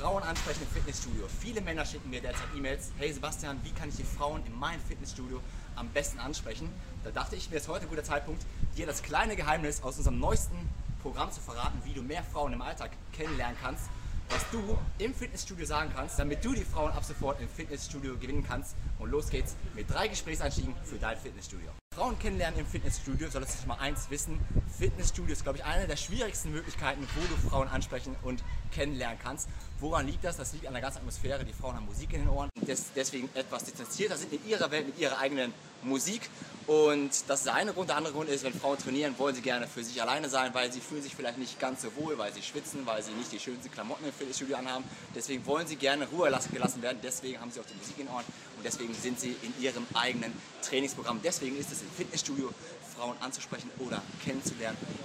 Frauen ansprechen im Fitnessstudio. Viele Männer schicken mir derzeit E-Mails, hey Sebastian, wie kann ich die Frauen in meinem Fitnessstudio am besten ansprechen? Da dachte ich mir, es ist heute ein guter Zeitpunkt, dir das kleine Geheimnis aus unserem neuesten Programm zu verraten, wie du mehr Frauen im Alltag kennenlernen kannst, was du im Fitnessstudio sagen kannst, damit du die Frauen ab sofort im Fitnessstudio gewinnen kannst. Und los geht's mit drei Gesprächseinstiegen für dein Fitnessstudio. Frauen kennenlernen im Fitnessstudio, solltest du mal eins wissen. Fitnessstudio ist, glaube ich, eine der schwierigsten Möglichkeiten, wo du Frauen ansprechen und kennenlernen kannst. Woran liegt das? Das liegt an der ganzen Atmosphäre. Die Frauen haben Musik in den Ohren und deswegen etwas distanzierter sind in ihrer Welt mit ihrer eigenen Musik. Und das ist eine Grund. Der andere Grund ist, wenn Frauen trainieren, wollen sie gerne für sich alleine sein, weil sie fühlen sich vielleicht nicht ganz so wohl, weil sie schwitzen, weil sie nicht die schönsten Klamotten im Fitnessstudio anhaben. Deswegen wollen sie gerne Ruhe gelassen werden. Deswegen haben sie auch die Musik in den Ohren und deswegen sind sie in ihrem eigenen Trainingsprogramm. Deswegen ist es im Fitnessstudio, Frauen anzusprechen oder kennenzulernen,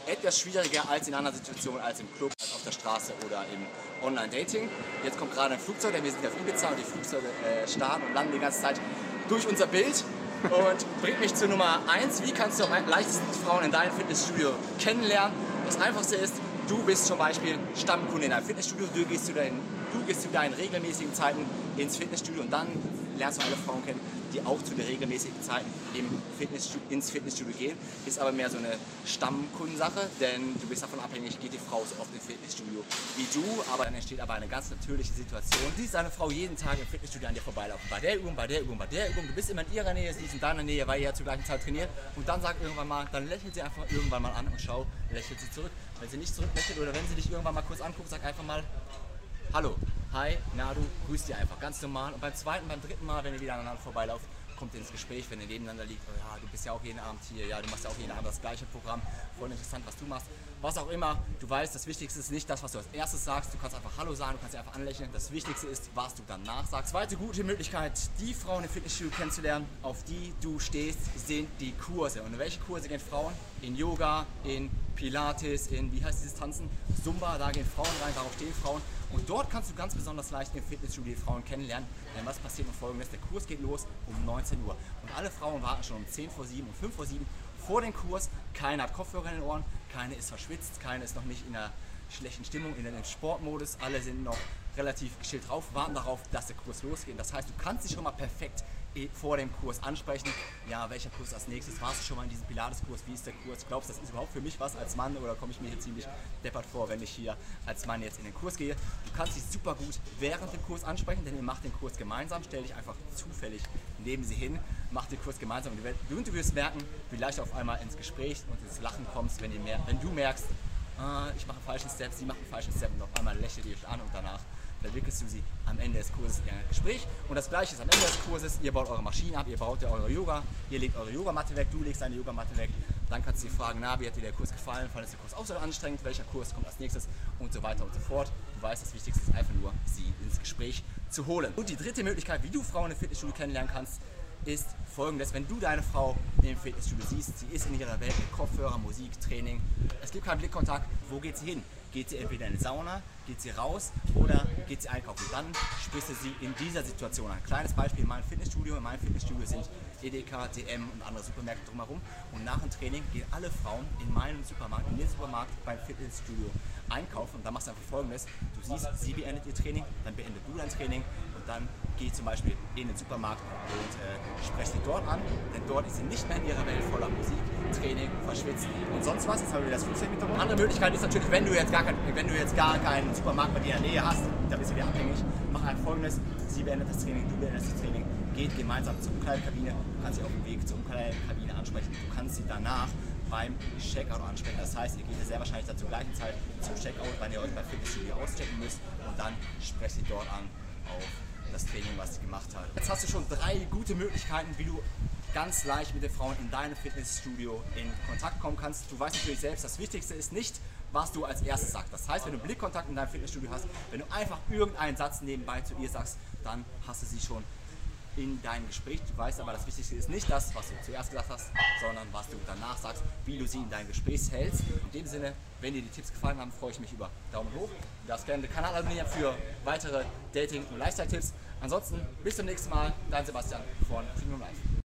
etwas schwieriger als in einer Situation als im Club, als auf der Straße oder im Online-Dating. Jetzt kommt gerade ein Flugzeug, denn wir sind auf Ibiza und die Flugzeuge äh, starten und landen die ganze Zeit durch unser Bild und bringt mich zu Nummer 1. Wie kannst du am leichtesten Frauen in deinem Fitnessstudio kennenlernen? Das Einfachste ist, du bist zum Beispiel Stammkunde in einem Fitnessstudio, du gehst zu deinen, du gehst zu deinen regelmäßigen Zeiten ins Fitnessstudio und dann lernst du alle Frauen kennen, die auch zu den regelmäßigen Zeiten im Fitnessstudio, ins Fitnessstudio gehen. Ist aber mehr so eine Stammkundensache, denn du bist davon abhängig, geht die Frau so oft ins Fitnessstudio wie du, aber dann entsteht aber eine ganz natürliche Situation. Du siehst eine Frau jeden Tag im Fitnessstudio an dir vorbeilaufen. Bei der Übung, bei der Übung, bei der Übung. Du bist immer in ihrer Nähe, sie ist in deiner Nähe, weil ihr ja zur gleichen Zeit trainiert. Und dann sagt irgendwann mal, dann lächelt sie einfach irgendwann mal an und schau, lächelt sie zurück. Wenn sie nicht zurücklächelt oder wenn sie dich irgendwann mal kurz anguckt, sag einfach mal, Hallo, hi, na du, grüßt ihr einfach ganz normal. Und beim zweiten, beim dritten Mal, wenn ihr wieder aneinander vorbeilauft, kommt ihr ins Gespräch, wenn ihr nebeneinander liegt. Oh ja, du bist ja auch jeden Abend hier, ja, du machst ja auch jeden Abend das gleiche Programm. Voll interessant, was du machst. Was auch immer, du weißt, das Wichtigste ist nicht das, was du als erstes sagst. Du kannst einfach Hallo sagen, du kannst einfach anlächeln. Das Wichtigste ist, was du danach sagst. Zweite gute Möglichkeit, die Frauen im Fitnessstudio kennenzulernen, auf die du stehst, sind die Kurse. Und in welche Kurse gehen Frauen? In Yoga, in Pilates, in, wie heißt dieses Tanzen? Zumba, da gehen Frauen rein, darauf stehen Frauen. Und dort kannst du ganz besonders leicht im Fitnessstudio die Frauen kennenlernen. Denn was passiert mit folgendes? Der Kurs geht los um 19 Uhr. Und alle Frauen warten schon um 10 vor 7, um 5 vor 7 vor dem Kurs. Keine hat Kopfhörer in den Ohren, keine ist verschwitzt, keine ist noch nicht in einer schlechten Stimmung, in dem Sportmodus. Alle sind noch relativ geschillt drauf, warten darauf, dass der Kurs losgeht. Das heißt, du kannst dich schon mal perfekt vor dem Kurs ansprechen. Ja, welcher Kurs als nächstes? Warst du schon mal in diesem Pilates-Kurs? Wie ist der Kurs? Glaubst du, das ist überhaupt für mich was als Mann oder komme ich mir hier ziemlich deppert vor, wenn ich hier als Mann jetzt in den Kurs gehe? Du kannst dich super gut während dem Kurs ansprechen, denn ihr macht den Kurs gemeinsam. Stell dich einfach zufällig neben sie hin, mach den Kurs gemeinsam und du wirst merken, wie leicht du auf einmal ins Gespräch und ins Lachen kommst, wenn, mehr, wenn du merkst, ah, ich mache einen falschen Step, sie macht einen falschen Step und auf einmal lächelt ihr euch an und danach verwickelst du sie am Ende des Kurses in ein Gespräch. Und das gleiche ist am Ende des Kurses, ihr baut eure Maschine ab, ihr baut ja eure Yoga, ihr legt eure Yogamatte weg, du legst deine Yogamatte weg. Dann kannst du sie fragen, na, wie hat dir der Kurs gefallen, fandest du den Kurs auch so anstrengend, welcher Kurs kommt als nächstes und so weiter und so fort. Du weißt, das Wichtigste ist einfach nur, sie ins Gespräch zu holen. Und die dritte Möglichkeit, wie du Frauen im Fitnessstudio kennenlernen kannst, ist folgendes, wenn du deine Frau im Fitnessstudio siehst, sie ist in ihrer Welt mit Kopfhörer, Musik, Training, es gibt keinen Blickkontakt, wo geht sie hin? Geht sie entweder in die Sauna, geht sie raus oder geht sie einkaufen? Dann sprichst du sie in dieser Situation an. Kleines Beispiel in meinem Fitnessstudio. In meinem Fitnessstudio sind Edeka, DM und andere Supermärkte drumherum. Und nach dem Training gehen alle Frauen in meinem Supermarkt, in den Supermarkt beim Fitnessstudio einkaufen. Und dann machst du einfach folgendes. Du siehst, sie beendet ihr Training, dann beendet du dein Training und dann geh zum Beispiel in den Supermarkt und äh, spreche sie dort an, denn dort ist sie nicht mehr in ihrer Welt voller Musik, Training, Verschwitzen und sonst was. Jetzt haben wir das Flugzeug mit Eine andere Möglichkeit ist natürlich, wenn du jetzt gar, kein, wenn du jetzt gar keinen Supermarkt bei dir in der Nähe hast, da bist du wieder abhängig, mach einfach folgendes, sie beendet das Training, du beendest das Training, geht gemeinsam zur Umkleidekabine, kannst sie auf dem Weg zur Umkleidekabine ansprechen, du kannst sie danach beim Checkout ansprechen. Das heißt, ihr geht ja sehr wahrscheinlich zur gleichen Zeit zum Checkout, wenn ihr euch bei Fitnessstudio auschecken müsst und dann sprecht sie dort an auf das Training, was sie gemacht hat. Jetzt hast du schon drei gute Möglichkeiten, wie du ganz leicht mit den Frauen in deinem Fitnessstudio in Kontakt kommen kannst. Du weißt natürlich selbst, das Wichtigste ist nicht, was du als erstes sagst. Das heißt, wenn du Blickkontakt in deinem Fitnessstudio hast, wenn du einfach irgendeinen Satz nebenbei zu ihr sagst, dann hast du sie schon in deinem Gespräch. Du weißt aber, das Wichtigste ist nicht das, was du zuerst gesagt hast, sondern was du danach sagst, wie du sie in deinem Gespräch hältst. In dem Sinne, wenn dir die Tipps gefallen haben, freue ich mich über Daumen hoch. Du darfst gerne den Kanal abonnieren für weitere Dating- und Lifestyle-Tipps. Ansonsten bis zum nächsten Mal, dein Sebastian von Premium Life.